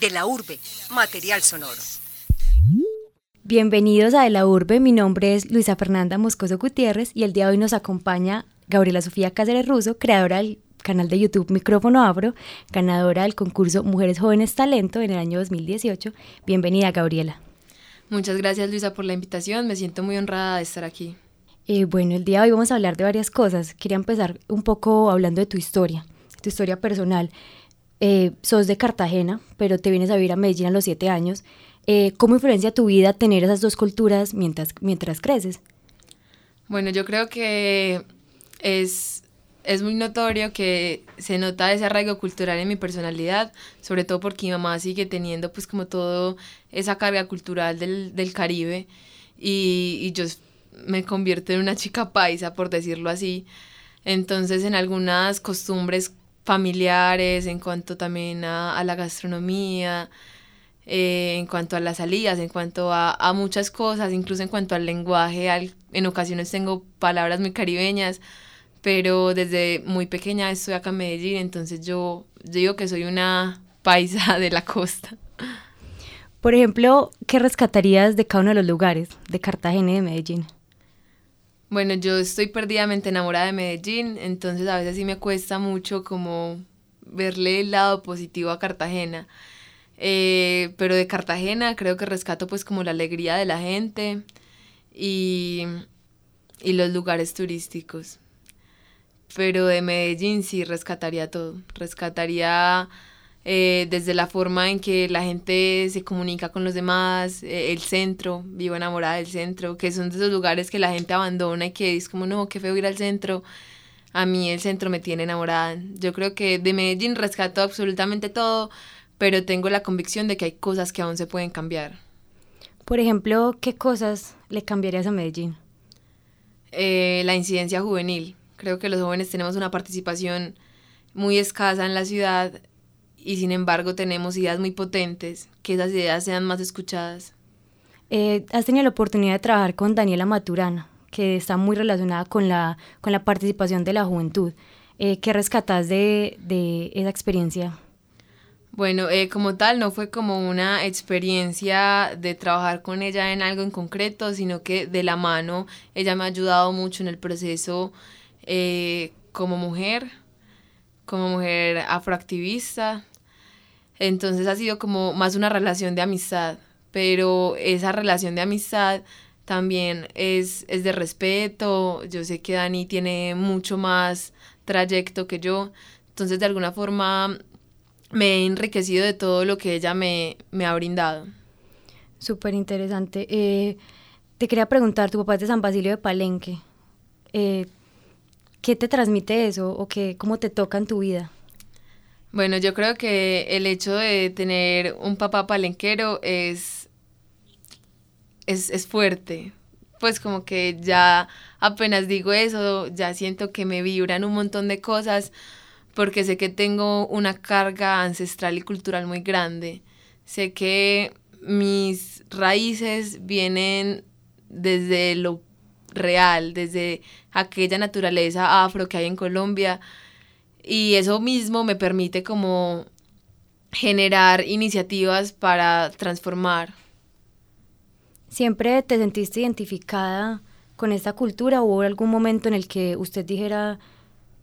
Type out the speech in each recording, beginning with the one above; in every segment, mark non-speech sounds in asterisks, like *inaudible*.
De la urbe, material sonoro. Bienvenidos a De la Urbe, mi nombre es Luisa Fernanda Moscoso Gutiérrez y el día de hoy nos acompaña Gabriela Sofía Cáceres Russo, creadora del canal de YouTube Micrófono Afro, ganadora del concurso Mujeres Jóvenes Talento en el año 2018. Bienvenida, Gabriela. Muchas gracias, Luisa, por la invitación. Me siento muy honrada de estar aquí. Eh, bueno, el día de hoy vamos a hablar de varias cosas. Quería empezar un poco hablando de tu historia, tu historia personal. Eh, sos de Cartagena, pero te vienes a vivir a Medellín a los siete años. Eh, ¿Cómo influencia tu vida tener esas dos culturas mientras, mientras creces? Bueno, yo creo que es, es muy notorio que se nota ese arraigo cultural en mi personalidad, sobre todo porque mi mamá sigue teniendo pues como todo esa carga cultural del, del Caribe y, y yo me convierto en una chica paisa, por decirlo así. Entonces, en algunas costumbres familiares, en cuanto también a, la gastronomía, eh, en cuanto a las salidas, en cuanto a, a, muchas cosas, incluso en cuanto al lenguaje, en ocasiones tengo palabras muy caribeñas, pero desde muy pequeña estoy acá en Medellín, entonces yo, yo digo que soy una *laughs* paisa de la costa. Por ejemplo, ¿qué rescatarías de cada uno de los lugares, de Cartagena y de Medellín? Bueno, yo estoy perdidamente enamorada de Medellín, entonces a veces sí me cuesta mucho como verle el lado positivo a Cartagena. Eh, pero de Cartagena creo que rescato pues como la alegría de la gente y, y los lugares turísticos. Pero de Medellín sí rescataría todo. Rescataría eh, desde la forma en que la gente se comunica con los demás, eh, el centro, vivo enamorada del centro, que son de esos lugares que la gente abandona y que es como, no, qué feo ir al centro. A mí el centro me tiene enamorada. Yo creo que de Medellín rescato absolutamente todo, pero tengo la convicción de que hay cosas que aún se pueden cambiar. Por ejemplo, ¿qué cosas le cambiarías a Medellín? Eh, la incidencia juvenil. Creo que los jóvenes tenemos una participación muy escasa en la ciudad y sin embargo tenemos ideas muy potentes, que esas ideas sean más escuchadas. Eh, has tenido la oportunidad de trabajar con Daniela Maturana, que está muy relacionada con la, con la participación de la juventud. Eh, ¿Qué rescatas de, de, esa experiencia? Bueno, eh, como tal, no fue como una experiencia de trabajar con ella en algo en concreto, sino que de la mano ella me ha ayudado mucho en el proceso como mujer, como mujer afroactivista, entonces ha sido como más una relación de amistad, pero esa relación de amistad también es, es de respeto. Yo sé que Dani tiene mucho más trayecto que yo, entonces de alguna forma me he enriquecido de todo lo que ella me, me ha brindado. Súper interesante. Eh, te quería preguntar, tu papá es de San Basilio de Palenque. Eh, ¿Qué te transmite eso o qué, cómo te toca en tu vida? Bueno, yo creo que el hecho de tener un papá palenquero es, es, es fuerte. Pues como que ya apenas digo eso, ya siento que me vibran un montón de cosas porque sé que tengo una carga ancestral y cultural muy grande. Sé que mis raíces vienen desde lo real, desde aquella naturaleza afro que hay en Colombia y eso mismo me permite como generar iniciativas para transformar. ¿Siempre te sentiste identificada con esta cultura o hubo algún momento en el que usted dijera,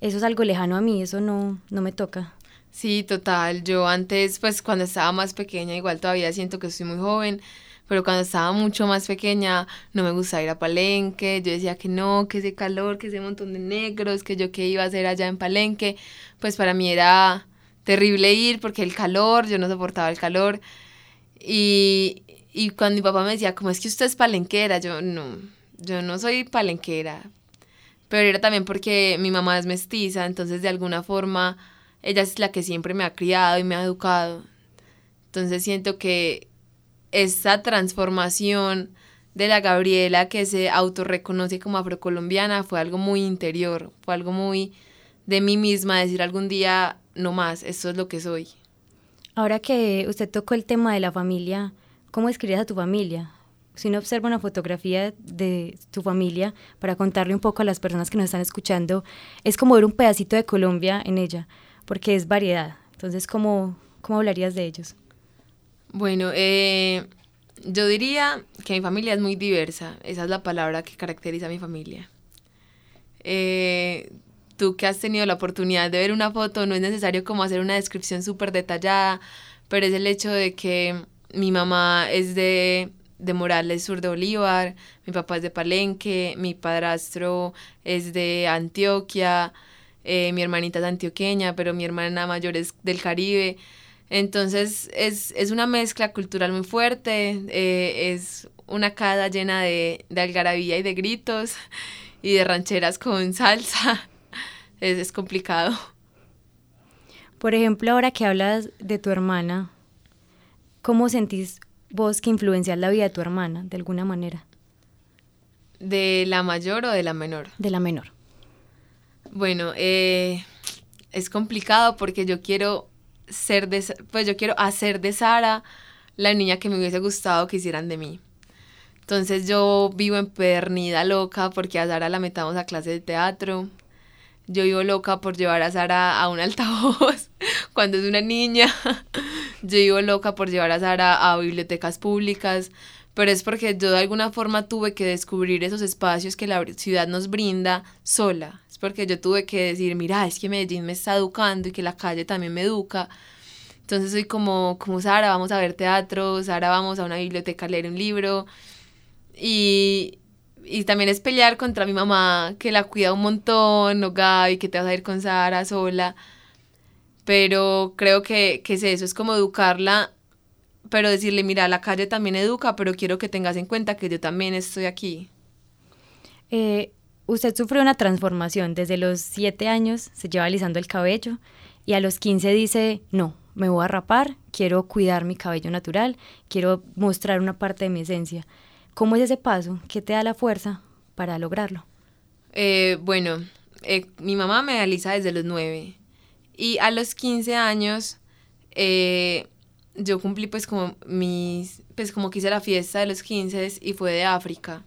eso es algo lejano a mí, eso no, no me toca? Sí, total. Yo antes, pues cuando estaba más pequeña, igual todavía siento que soy muy joven, pero cuando estaba mucho más pequeña no me gustaba ir a Palenque, yo decía que no, que ese calor, que ese montón de negros, que yo qué iba a hacer allá en Palenque, pues para mí era terrible ir porque el calor, yo no soportaba el calor. Y, y cuando mi papá me decía, ¿cómo es que usted es palenquera? Yo no, yo no soy palenquera. Pero era también porque mi mamá es mestiza, entonces de alguna forma ella es la que siempre me ha criado y me ha educado. Entonces siento que esa transformación de la Gabriela que se autorreconoce como afrocolombiana fue algo muy interior, fue algo muy de mí misma, decir algún día, no más, esto es lo que soy. Ahora que usted tocó el tema de la familia, ¿cómo describías a tu familia? Si uno observa una fotografía de tu familia, para contarle un poco a las personas que nos están escuchando, es como ver un pedacito de Colombia en ella, porque es variedad. Entonces, ¿cómo, ¿Cómo hablarías de ellos? Bueno, eh, yo diría que mi familia es muy diversa. Esa es la palabra que caracteriza a mi familia. Eh, tú que has tenido la oportunidad de ver una foto, no es necesario como hacer una descripción súper detallada, pero es el hecho de que mi mamá es de, de Morales, sur de Bolívar, mi papá es de Palenque, mi padrastro es de Antioquia, eh, mi hermanita es antioqueña, pero mi hermana mayor es del Caribe. Entonces es, es una mezcla cultural muy fuerte, eh, es una casa llena de, de algarabía y de gritos *laughs* y de rancheras con *laughs* salsa. Es, es complicado. Por ejemplo, ahora que hablas de tu hermana, ¿cómo sentís vos que influencias la vida de tu hermana de alguna manera? ¿De la mayor o de la menor? De la menor. Bueno, eh, es complicado porque yo quiero ser de, pues yo quiero hacer de Sara la niña que me hubiese gustado que hicieran de mí. Entonces yo vivo empedernida loca porque a Sara la metamos a clase de teatro. Yo vivo loca por llevar a Sara a un altavoz *laughs* cuando es una niña. *laughs* Yo vivo loca por llevar a Sara a bibliotecas públicas, pero es porque yo de alguna forma tuve que descubrir esos espacios que la ciudad nos brinda sola. Es porque yo tuve que decir, mira, es que Medellín me está educando y que la calle también me educa. Entonces soy como, como Sara, vamos a ver teatro, Sara, vamos a una biblioteca a leer un libro. Y, y también es pelear contra mi mamá, que la cuida un montón, no Gaby, que te vas a ir con Sara sola. Pero creo que, que es eso, es como educarla, pero decirle, mira, la calle también educa, pero quiero que tengas en cuenta que yo también estoy aquí. Eh, usted sufrió una transformación. Desde los 7 años se lleva alisando el cabello y a los 15 dice, no, me voy a rapar, quiero cuidar mi cabello natural, quiero mostrar una parte de mi esencia. ¿Cómo es ese paso? ¿Qué te da la fuerza para lograrlo? Eh, bueno, eh, mi mamá me alisa desde los 9 y a los 15 años eh, yo cumplí pues como mis, pues como que la fiesta de los 15 y fue de África.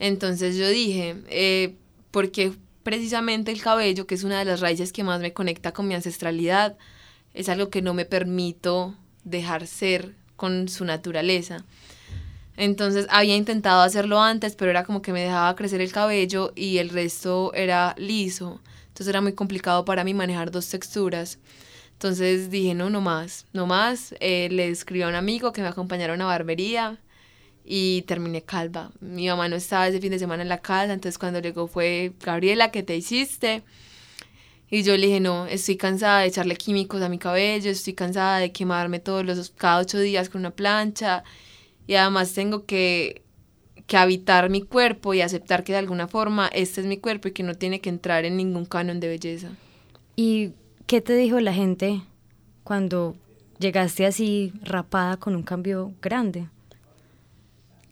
Entonces yo dije, eh, porque precisamente el cabello, que es una de las raíces que más me conecta con mi ancestralidad, es algo que no me permito dejar ser con su naturaleza. Entonces había intentado hacerlo antes, pero era como que me dejaba crecer el cabello y el resto era liso. Entonces era muy complicado para mí manejar dos texturas. Entonces dije, no, no más, no más. Eh, le escribí a un amigo que me acompañara a una barbería y terminé calva. Mi mamá no estaba ese fin de semana en la casa, entonces cuando llegó fue, Gabriela, ¿qué te hiciste? Y yo le dije, no, estoy cansada de echarle químicos a mi cabello, estoy cansada de quemarme todos los, cada ocho días con una plancha y además tengo que, que habitar mi cuerpo y aceptar que de alguna forma este es mi cuerpo y que no tiene que entrar en ningún canon de belleza. ¿Y qué te dijo la gente cuando llegaste así rapada con un cambio grande?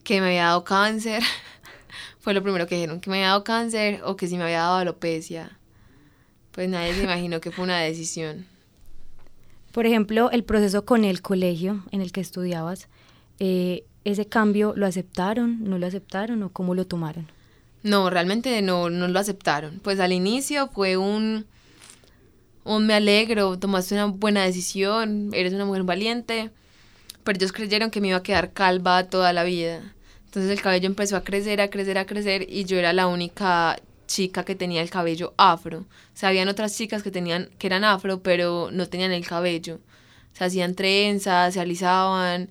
Que me había dado cáncer. *laughs* Fue lo primero que dijeron, que me había dado cáncer o que si me había dado alopecia. Pues nadie se imaginó que fue una decisión. Por ejemplo, el proceso con el colegio en el que estudiabas, eh, ¿ese cambio lo aceptaron, no lo aceptaron o cómo lo tomaron? No, realmente no, no lo aceptaron. Pues al inicio fue un, un me alegro, tomaste una buena decisión, eres una mujer valiente, pero ellos creyeron que me iba a quedar calva toda la vida. Entonces el cabello empezó a crecer, a crecer, a crecer y yo era la única chica que tenía el cabello afro. O sea, habían otras chicas que tenían que eran afro, pero no tenían el cabello. Se hacían trenzas, se alisaban.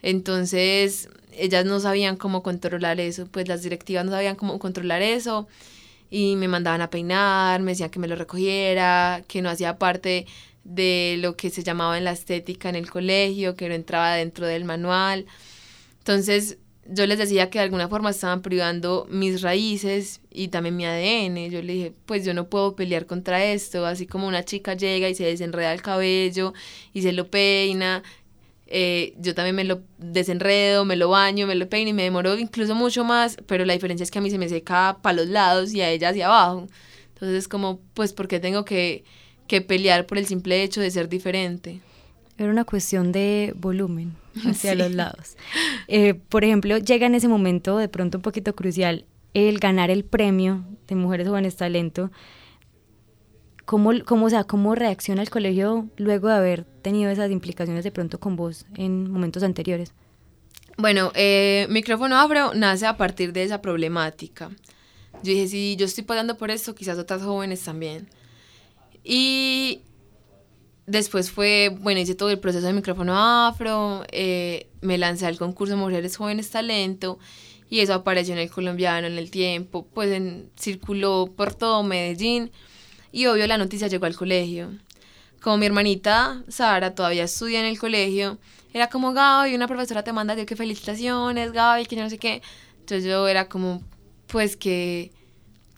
Entonces, ellas no sabían cómo controlar eso, pues las directivas no sabían cómo controlar eso y me mandaban a peinar, me decían que me lo recogiera, que no hacía parte de lo que se llamaba en la estética en el colegio, que no entraba dentro del manual. Entonces, yo les decía que de alguna forma estaban privando mis raíces y también mi ADN. Yo le dije, pues yo no puedo pelear contra esto, así como una chica llega y se desenreda el cabello y se lo peina. eh, yo también me lo desenredo, me lo baño, me lo peino y me demoro incluso mucho más, pero la diferencia es que a mí se me seca para los lados y a ella hacia abajo. Entonces es como, pues, ¿por qué tengo que, que pelear por el simple hecho de ser diferente? Era una cuestión de volumen *laughs* hacia Sí. los lados. Eh, por ejemplo, llega en ese momento de pronto un poquito crucial el ganar el premio de Mujeres Jóvenes Talento. ¿cómo, cómo, o sea, ¿cómo reacciona el colegio luego de haber tenido esas implicaciones de pronto con vos en momentos anteriores? Bueno, eh, Micrófono Afro nace a partir de esa problemática. Yo dije, si yo estoy pasando por esto, quizás otras jóvenes también. Y después fue, bueno, hice todo el proceso de micrófono afro, eh, me lancé al concurso Mujeres Jóvenes Talento y eso apareció en el colombiano en el tiempo, pues circuló por todo Medellín y obvio la noticia llegó al colegio. Como mi hermanita Sara todavía estudia en el colegio, era como Gaby, una profesora te manda, que felicitaciones, Gaby, que yo no sé qué. Entonces yo era como, pues que,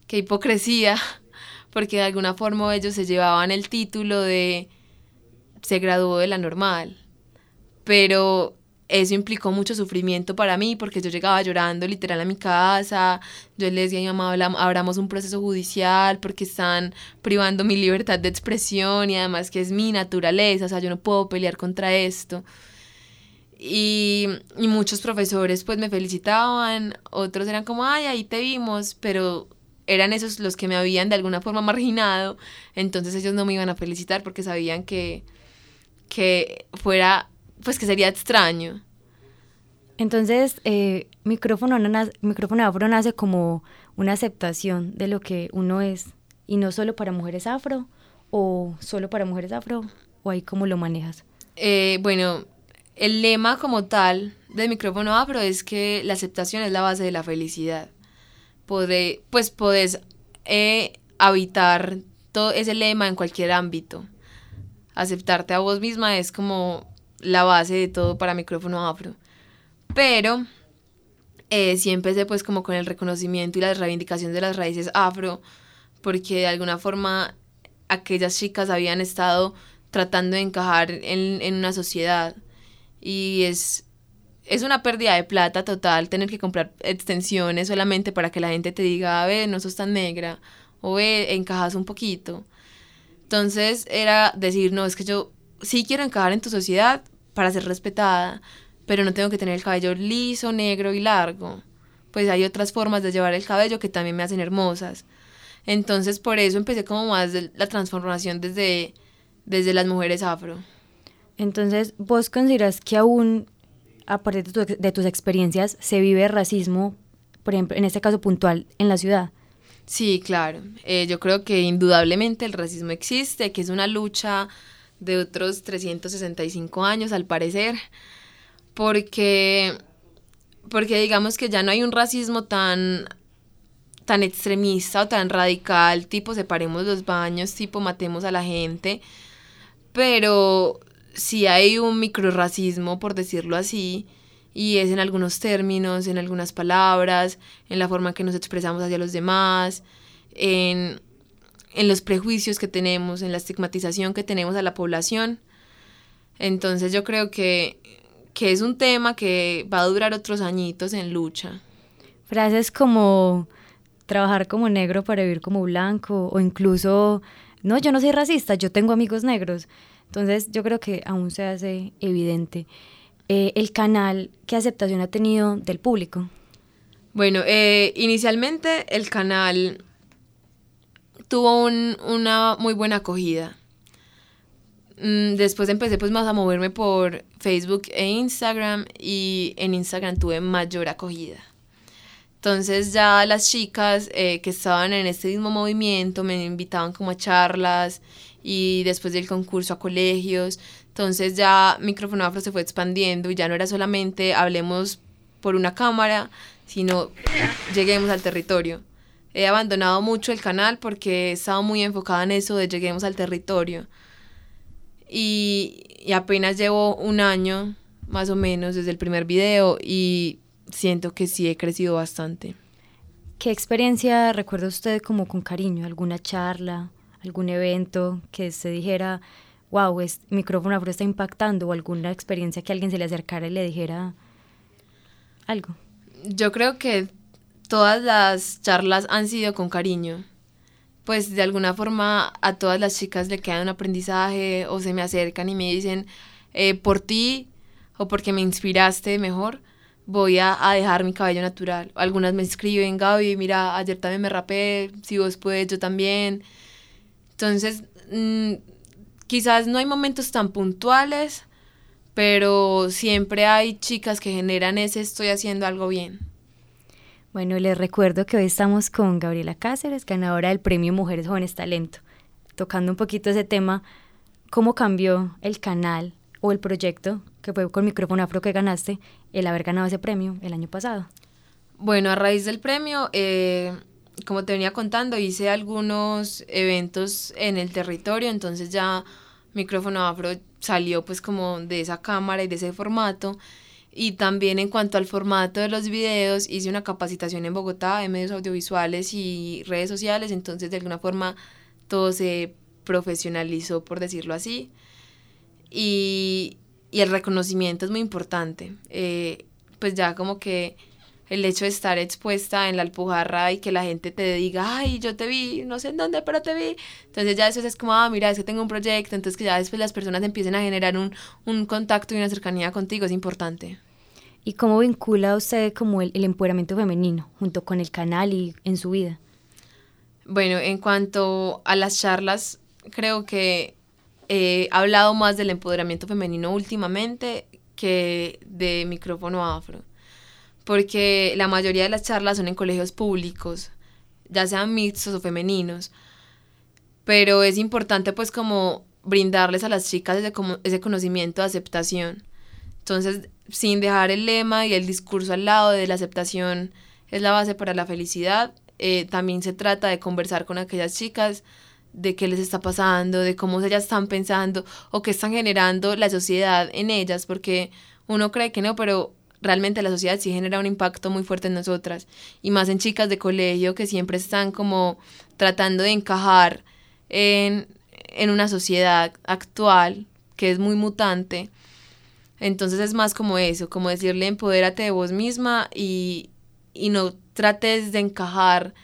que hipocresía, *laughs* porque de alguna forma ellos se llevaban el título de se graduó de la normal. Pero eso implicó mucho sufrimiento para mí porque yo llegaba llorando literal a mi casa, yo le decía a mi mamá, abramos un proceso judicial porque están privando mi libertad de expresión y además que es mi naturaleza, o sea, yo no puedo pelear contra esto. Y, y muchos profesores pues me felicitaban, otros eran como, ay, ahí te vimos, pero eran esos los que me habían de alguna forma marginado, entonces ellos no me iban a felicitar porque sabían que, que fuera, pues que sería extraño. Entonces, eh, micrófono, micrófono afro nace como una aceptación de lo que uno es, y no solo para mujeres afro, o solo para mujeres afro, o ahí cómo lo manejas. Eh, bueno, el lema como tal del micrófono afro es que la aceptación es la base de la felicidad. pues podés eh, habitar todo ese lema en cualquier ámbito aceptarte a vos misma es como la base de todo para micrófono afro. Pero eh, sí empecé pues como con el reconocimiento y la reivindicación de las raíces afro, porque de alguna forma aquellas chicas habían estado tratando de encajar en, una sociedad y es, es una pérdida de plata total tener que comprar extensiones solamente para que la gente te diga, a ver, no sos tan negra o ve, encajas un poquito. Entonces era decir, no, es que yo sí quiero encajar en tu sociedad para ser respetada, pero no tengo que tener el cabello liso, negro y largo. Pues hay otras formas de llevar el cabello que también me hacen hermosas. Entonces por eso empecé como más la transformación desde, desde las mujeres afro. Entonces, ¿vos consideras que aún, a partir de, de tus experiencias, se vive racismo, por ejemplo, en este caso puntual, en la ciudad? Sí, claro. Eh, yo creo que indudablemente el racismo existe, que es una lucha de otros 365 años al parecer, porque, porque digamos que ya no hay un racismo tan, tan extremista o tan radical, tipo separemos los baños, tipo matemos a la gente, pero sí hay un microracismo, por decirlo así, y es en algunos términos, en algunas palabras, en la forma que nos expresamos hacia los demás, en, los prejuicios que tenemos, en la estigmatización que tenemos a la población. Entonces yo creo que, que es un tema que va a durar otros añitos en lucha. Frases como trabajar como negro para vivir como blanco o incluso, no, yo no soy racista, yo tengo amigos negros. Entonces yo creo que aún se hace evidente. Eh, el canal, ¿qué aceptación ha tenido del público? Bueno, eh, inicialmente el canal tuvo una muy buena acogida. Mm, después empecé pues más a moverme por Facebook e Instagram y en Instagram tuve mayor acogida. Entonces ya las chicas eh, que estaban en este mismo movimiento me invitaban como a charlas y después del concurso a colegios. Entonces ya Micrófono Afro se fue expandiendo y ya no era solamente hablemos por una cámara, sino lleguemos al territorio. He abandonado mucho el canal porque he estado muy enfocada en eso de lleguemos al territorio. Y, y apenas llevo un año, más o menos, desde el primer video y siento que sí he crecido bastante. ¿Qué experiencia recuerda usted como con cariño? ¿Alguna charla, algún evento que se dijera, wow, es, micrófono afro está impactando o alguna experiencia que alguien se le acercara y le dijera algo? Yo creo que todas las charlas han sido con cariño. Pues de alguna forma a todas las chicas le queda un aprendizaje o se me acercan y me dicen, eh, por ti o porque me inspiraste mejor, voy a, dejar mi cabello natural. Algunas me escriben, Gaby, mira, ayer también me rapé, si vos puedes, yo también. Entonces, mm, quizás no hay momentos tan puntuales, pero siempre hay chicas que generan ese estoy haciendo algo bien. Bueno, les recuerdo que hoy estamos con Gabriela Cáceres, ganadora del Premio Mujeres Jóvenes Talento. Tocando un poquito ese tema, ¿cómo cambió el canal o el proyecto que fue con Micrófono Afro que ganaste el haber ganado ese premio el año pasado? Bueno, a raíz del premio, eh, como te venía contando, hice algunos eventos en el territorio, entonces ya Micrófono Afro salió pues como de esa cámara y de ese formato y también en cuanto al formato de los videos, hice una capacitación en Bogotá de medios audiovisuales y redes sociales, entonces de alguna forma todo se profesionalizó, por decirlo así. Y, y el reconocimiento es muy importante. Eh, pues ya como que el hecho de estar expuesta en la alpujarra y que la gente te diga, ay, yo te vi, no sé en dónde, pero te vi. Entonces ya eso es como, ah, mira, es que tengo un proyecto, entonces que ya después las personas empiecen a generar un, un contacto y una cercanía contigo, es importante. ¿Y cómo vincula usted como el, el empoderamiento femenino junto con el canal y en su vida? Bueno, en cuanto a las charlas, creo que he hablado más del empoderamiento femenino últimamente que de micrófono afro porque la mayoría de las charlas son en colegios públicos, ya sean mixtos o femeninos, pero es importante pues como brindarles a las chicas ese, conocimiento de aceptación. Entonces, sin dejar el lema y el discurso al lado de la aceptación es la base para la felicidad, eh, también se trata de conversar con aquellas chicas de qué les está pasando, de cómo ellas están pensando o qué están generando la sociedad en ellas, porque uno cree que no, pero realmente la sociedad sí genera un impacto muy fuerte en nosotras y más en chicas de colegio que siempre están como tratando de encajar en, en una sociedad actual que es muy mutante. Entonces es más como eso, como decirle empodérate de vos misma y, y no trates de encajar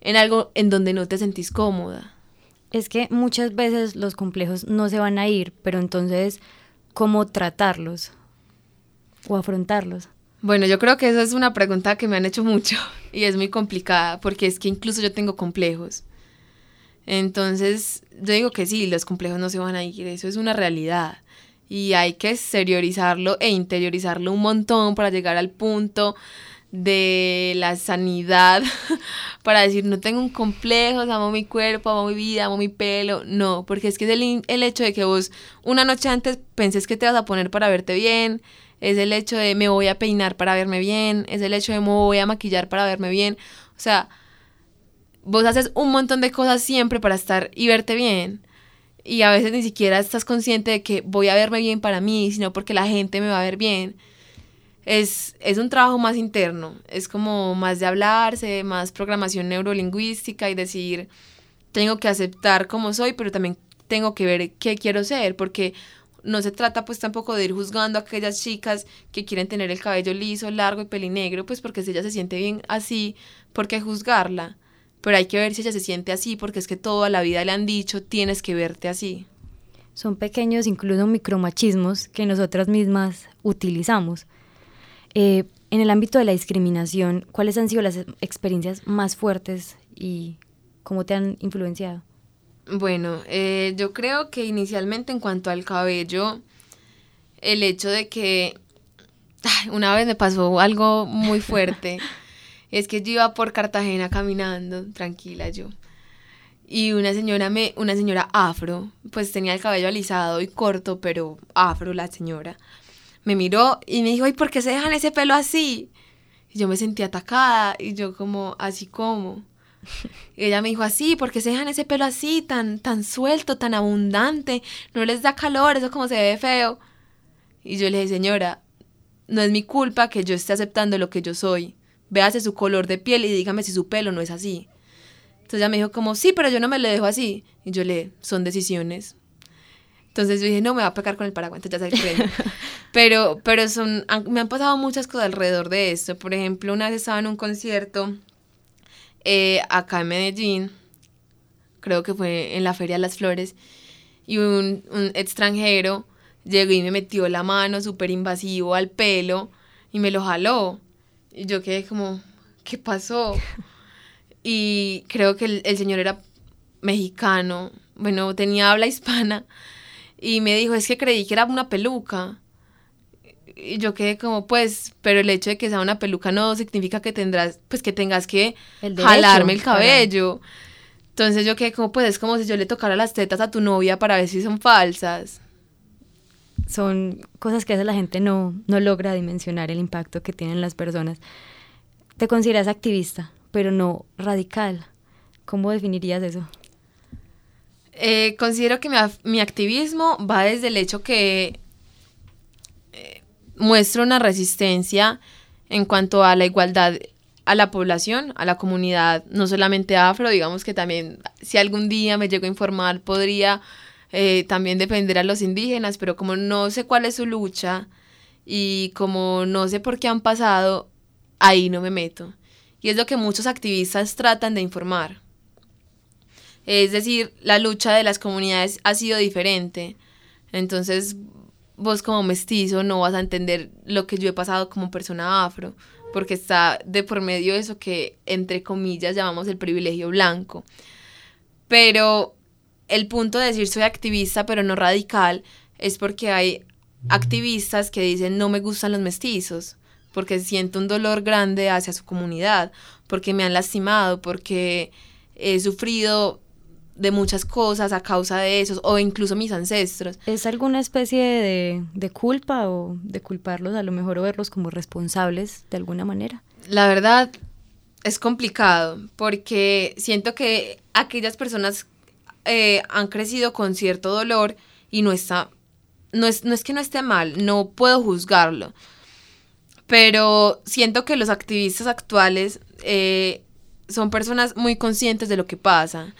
en algo en donde no te sentís cómoda. Es que muchas veces los complejos no se van a ir, pero entonces, ¿cómo tratarlos? O afrontarlos? Bueno, yo creo que esa es una pregunta que me han hecho mucho *laughs* y es muy complicada porque es que incluso yo tengo complejos. Entonces, yo digo que sí, los complejos no se van a ir, eso es una realidad. Y hay que exteriorizarlo e interiorizarlo un montón para llegar al punto de la sanidad, *laughs* para decir, no tengo un complejo, amo mi cuerpo, amo mi vida, amo mi pelo. No, porque es que es el, el hecho de que vos una noche antes penses que te vas a poner para verte bien, es el hecho de me voy a peinar para verme bien, es el hecho de me voy a maquillar para verme bien. O sea, vos haces un montón de cosas siempre para estar y verte bien. Y a veces ni siquiera estás consciente de que voy a verme bien para mí, sino porque la gente me va a ver bien. Es, es un trabajo más interno, es como más de hablarse, más programación neurolingüística y decir, tengo que aceptar como soy, pero también tengo que ver qué quiero ser, porque no se trata pues tampoco de ir juzgando a aquellas chicas que quieren tener el cabello liso, largo y pelinegro, pues porque si ella se siente bien así, ¿por qué juzgarla? Pero hay que ver si ella se siente así, porque es que toda la vida le han dicho, tienes que verte así. Son pequeños, incluso micromachismos, que nosotras mismas utilizamos. Eh, en el ámbito de la discriminación, ¿cuáles han sido las experiencias más fuertes y cómo te han influenciado? Bueno, eh, yo creo que inicialmente en cuanto al cabello, el hecho de que *laughs* una vez me pasó algo muy fuerte. *laughs* es que yo iba por Cartagena caminando, tranquila yo. Y una señora me, una señora afro, pues tenía el cabello alisado y corto, pero afro la señora. Me miró y me dijo, "¿Y por qué se dejan ese pelo así?" Y yo me sentí atacada y yo como, "¿Así como?" Y ella me dijo así, porque se dejan ese pelo así, tan, tan suelto, tan abundante, no les da calor, eso como se ve feo. Y yo le dije, señora, no es mi culpa que yo esté aceptando lo que yo soy. Véase su color de piel y dígame si su pelo no es así. Entonces ella me dijo como, sí, pero yo no me lo dejo así. Y yo le, son decisiones. Entonces yo dije, no, me va a pegar con el paraguas, entonces ya sé *laughs* pero, pero son, me han pasado muchas cosas alrededor de esto. Por ejemplo, una vez estaba en un concierto eh, acá en Medellín, creo que fue en la Feria de las Flores, y un, extranjero llegó y me metió la mano súper invasivo al pelo y me lo jaló. Y yo quedé como, ¿qué pasó? *laughs* Y creo que el, señor era mexicano bueno, tenía habla hispana, y me dijo, es que creí que era una peluca. Y yo quedé como, pues, pero el hecho de que sea una peluca no significa que tendrás, pues que tengas que El derecho jalarme el para- cabello. Entonces yo quedé como, pues es como si yo le tocara las tetas a tu novia para ver si son falsas. Son cosas que a veces la gente no, no logra dimensionar el impacto que tienen las personas. Te consideras activista, pero no radical. ¿Cómo definirías eso? Eh, considero que mi, mi activismo va desde el hecho que eh, muestro una resistencia en cuanto a la igualdad a la población, a la comunidad, no solamente afro, digamos que también si algún día me llego a informar podría eh, también defender a los indígenas, pero como no sé cuál es su lucha y como no sé por qué han pasado, ahí no me meto. Y es lo que muchos activistas tratan de informar. Es decir, la lucha de las comunidades ha sido diferente. Entonces, vos como mestizo no vas a entender lo que yo he pasado como persona afro, porque está de por medio de eso que, entre comillas, llamamos el privilegio blanco. Pero el punto de decir soy activista, pero no radical, es porque hay activistas que dicen no me gustan los mestizos, porque siento un dolor grande hacia su comunidad, porque me han lastimado, porque he sufrido de muchas cosas a causa de esos, o incluso mis ancestros. ¿Es alguna especie de, de culpa o de culparlos a lo mejor o verlos como responsables de alguna manera? La verdad es complicado porque siento que aquellas personas eh, han crecido con cierto dolor y no está, no es, no es que no esté mal, no puedo juzgarlo, pero siento que los activistas actuales eh, son personas muy conscientes de lo que pasa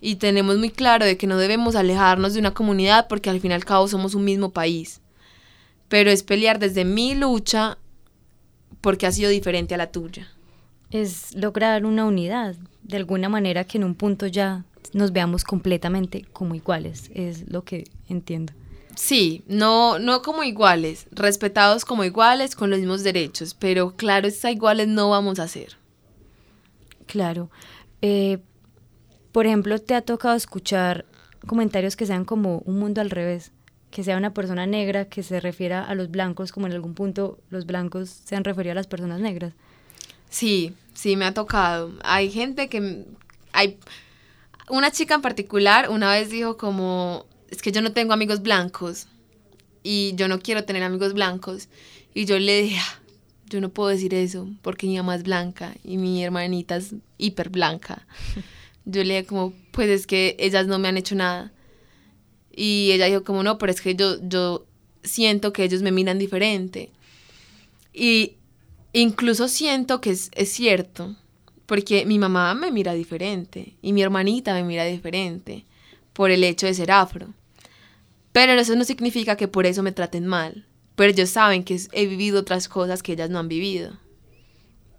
y tenemos muy claro de que no debemos alejarnos de una comunidad porque al fin y al cabo somos un mismo país. Pero es pelear desde mi lucha porque ha sido diferente a la tuya. Es lograr una unidad, de alguna manera que en un punto ya nos veamos completamente como iguales, es lo que entiendo. Sí, no, no como iguales, respetados como iguales, con los mismos derechos, pero claro, está iguales no vamos a ser. Claro. Eh, por ejemplo, ¿te ha tocado escuchar comentarios que sean como un mundo al revés? Que sea una persona negra que se refiera a los blancos, como en algún punto los blancos se han referido a las personas negras. Sí, sí, me ha tocado. Hay gente que... Hay una chica en particular una vez dijo como, es que yo no tengo amigos blancos y yo no quiero tener amigos blancos. Y yo le dije, "Ah, yo no puedo decir eso porque mi mamá es blanca y mi hermanita es hiper blanca. *laughs* Yo le dije como, pues es que ellas no me han hecho nada. Y ella dijo como, no, pero es que yo, yo siento que ellos me miran diferente. Y incluso siento que es, es cierto, porque mi mamá me mira diferente y mi hermanita me mira diferente por el hecho de ser afro. Pero eso no significa que por eso me traten mal. Pero ellos saben que he vivido otras cosas que ellas no han vivido.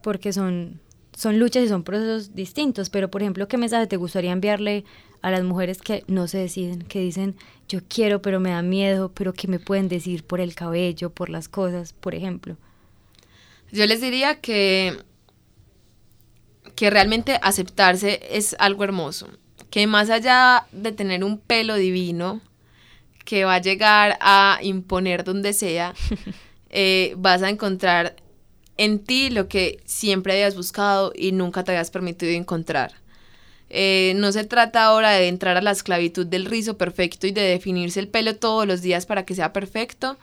porque son, son luchas y son procesos distintos. Pero, por ejemplo, ¿qué mensaje te gustaría enviarle a las mujeres que no se deciden, que dicen, yo quiero, pero me da miedo, pero que me pueden decir por el cabello, por las cosas, por ejemplo? Yo les diría que, que realmente aceptarse es algo hermoso. Que más allá de tener un pelo divino que va a llegar a imponer donde sea, *laughs* eh, vas a encontrar en ti lo que siempre habías buscado y nunca te habías permitido encontrar. Eh, no se trata ahora de entrar a la esclavitud del rizo perfecto y de definirse el pelo todos los días para que sea perfecto,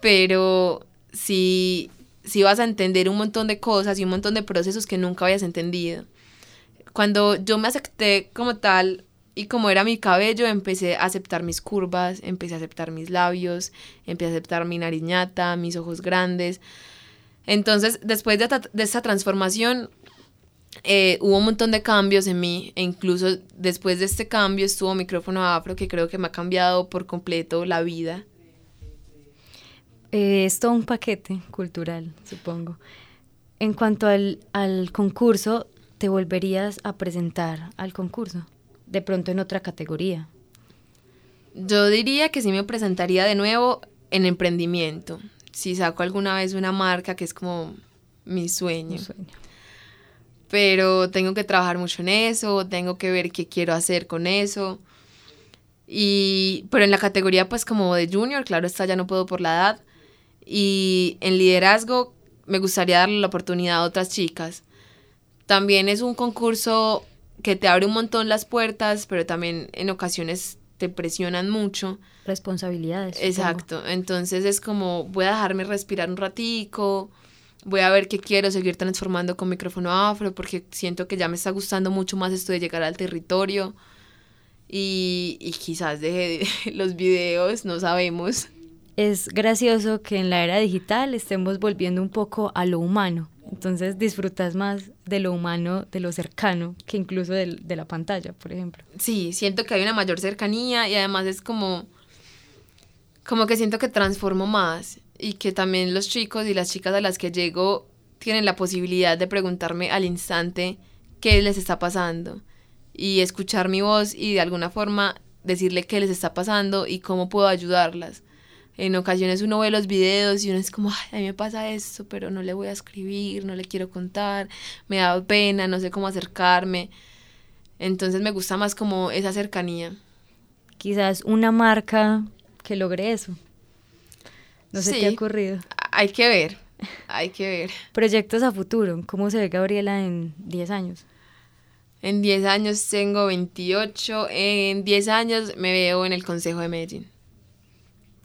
pero sí, sí vas a entender un montón de cosas y un montón de procesos que nunca habías entendido. Cuando yo me acepté como tal y como era mi cabello, empecé a aceptar mis curvas, empecé a aceptar mis labios, empecé a aceptar mi nariñata, mis ojos grandes. Entonces, después de, de esta transformación, eh, hubo un montón de cambios en mí, e incluso después de este cambio estuvo micrófono afro, que creo que me ha cambiado por completo la vida. Eh, es todo un paquete cultural, supongo. En cuanto al, al concurso, ¿te volverías a presentar al concurso? De pronto en otra categoría. Yo diría que sí me presentaría de nuevo en emprendimiento. Si saco alguna vez una marca que es como mi sueño. Pero tengo que trabajar mucho en eso, tengo que ver qué quiero hacer con eso. Y, pero en la categoría pues como de junior, claro, esta ya no puedo por la edad. Y en liderazgo me gustaría darle la oportunidad a otras chicas. También es un concurso que te abre un montón las puertas, pero también en ocasiones te presionan mucho. Responsabilidades. Exacto. Entonces es como voy a dejarme respirar un ratico, voy a ver qué quiero seguir transformando con micrófono afro, porque siento que ya me está gustando mucho más esto de llegar al territorio. Y, y quizás deje de- *laughs* los videos, no sabemos. Es gracioso que en la era digital estemos volviendo un poco a lo humano. Entonces disfrutas más de lo humano, de lo cercano, que incluso del- de, la pantalla, por ejemplo. Sí, siento que hay una mayor cercanía y además es como, como que siento que transformo más y que también los chicos y las chicas a las que llego tienen la posibilidad de preguntarme al instante qué les está pasando y escuchar mi voz y de alguna forma decirle qué les está pasando y cómo puedo ayudarlas. En ocasiones uno ve los videos y uno es como, ay, a mí me pasa esto, pero no le voy a escribir, no le quiero contar, me da pena, no sé cómo acercarme. Entonces me gusta más como esa cercanía. Quizás una marca que logre eso. No sé Sí. qué ha ocurrido. Hay que ver, hay que ver. *laughs* Proyectos a futuro. ¿Cómo se ve Gabriela en 10 años? En 10 años tengo 28, en 10 años me veo en el Consejo de Medellín.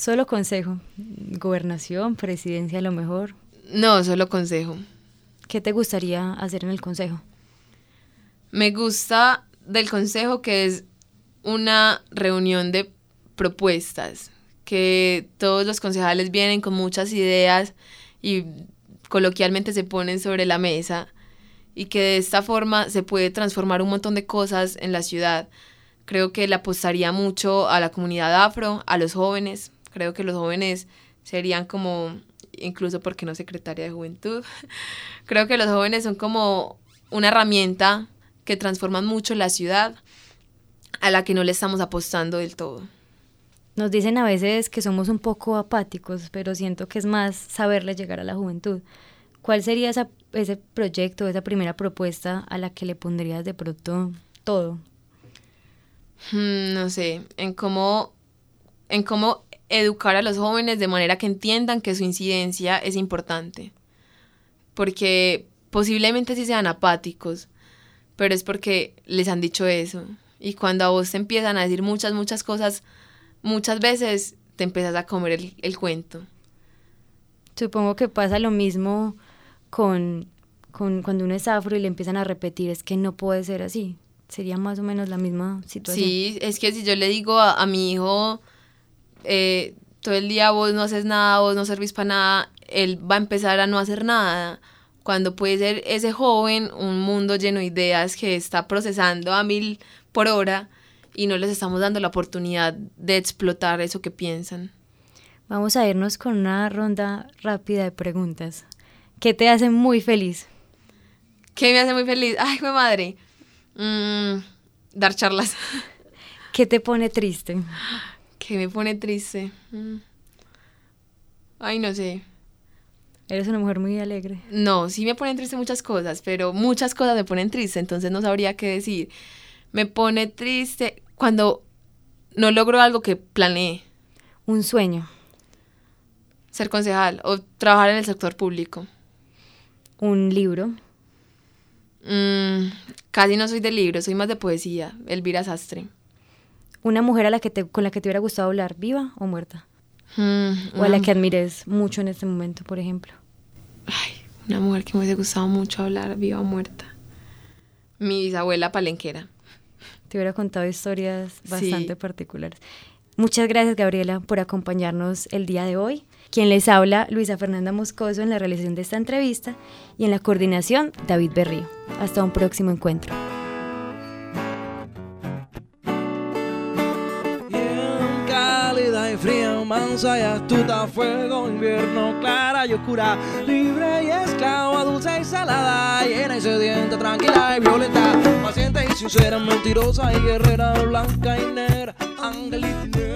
Solo consejo. Gobernación, presidencia a lo mejor. No, solo consejo. ¿Qué te gustaría hacer en el consejo? Me gusta del consejo que es una reunión de propuestas, que todos los concejales vienen con muchas ideas y coloquialmente se ponen sobre la mesa y que de esta forma se puede transformar un montón de cosas en la ciudad. Creo que le apostaría mucho a la comunidad afro, a los jóvenes. Creo que los jóvenes serían como, incluso porque no secretaria de juventud, *laughs* creo que los jóvenes son como una herramienta que transforman mucho la ciudad a la que no le estamos apostando del todo. Nos dicen a veces que somos un poco apáticos, pero siento que es más saberle llegar a la juventud. ¿Cuál sería esa, ese proyecto, esa primera propuesta a la que le pondrías de pronto todo? Hmm, no sé, en cómo, en cómo educar a los jóvenes de manera que entiendan que su incidencia es importante. Porque posiblemente sí sean apáticos, pero es porque les han dicho eso. Y cuando a vos te empiezan a decir muchas, muchas cosas, muchas veces te empiezas a comer el, el cuento. Supongo que pasa lo mismo con, con cuando uno es afro y le empiezan a repetir, es que no puede ser así. Sería más o menos la misma situación. Sí, es que si yo le digo a, a mi hijo, eh, todo el día vos no haces nada, vos no servís para nada, él va a empezar a no hacer nada. Cuando puede ser ese joven un mundo lleno de ideas que está procesando a mil por hora y no les estamos dando la oportunidad de explotar eso que piensan. Vamos a irnos con una ronda rápida de preguntas. ¿Qué te hace muy feliz? ¿Qué me hace muy feliz? Ay, mi madre. Mm, dar charlas. ¿Qué te pone triste? *laughs* ¿Qué me pone triste? Mm. Ay, no sé. Eres una mujer muy alegre. No, sí me ponen triste muchas cosas, pero muchas cosas me ponen triste, entonces no sabría qué decir. Me pone triste cuando no logro algo que planeé, Un sueño, ser concejal o trabajar en el sector público. un libro, Mm, casi no soy de libros, soy más de poesía, Elvira Sastre. Una mujer a la que te, con la que te hubiera gustado hablar, viva o muerta. Mm, O a la que admires mucho en este momento, por ejemplo. Ay, una mujer que me hubiese gustado mucho hablar, viva o muerta. Mi bisabuela palenquera. Te hubiera contado historias Sí. bastante particulares. Muchas gracias, Gabriela, por acompañarnos el día de hoy. Quien les habla, Luisa Fernanda Moscoso, en la realización de esta entrevista y en la coordinación, David Berrío. Hasta un próximo encuentro. Y astuta, fuego, invierno, clara y oscura, libre y esclava, dulce y salada, llena y sedienta, tranquila y violenta, paciente y sincera, mentirosa y guerrera, blanca y negra, angelita y.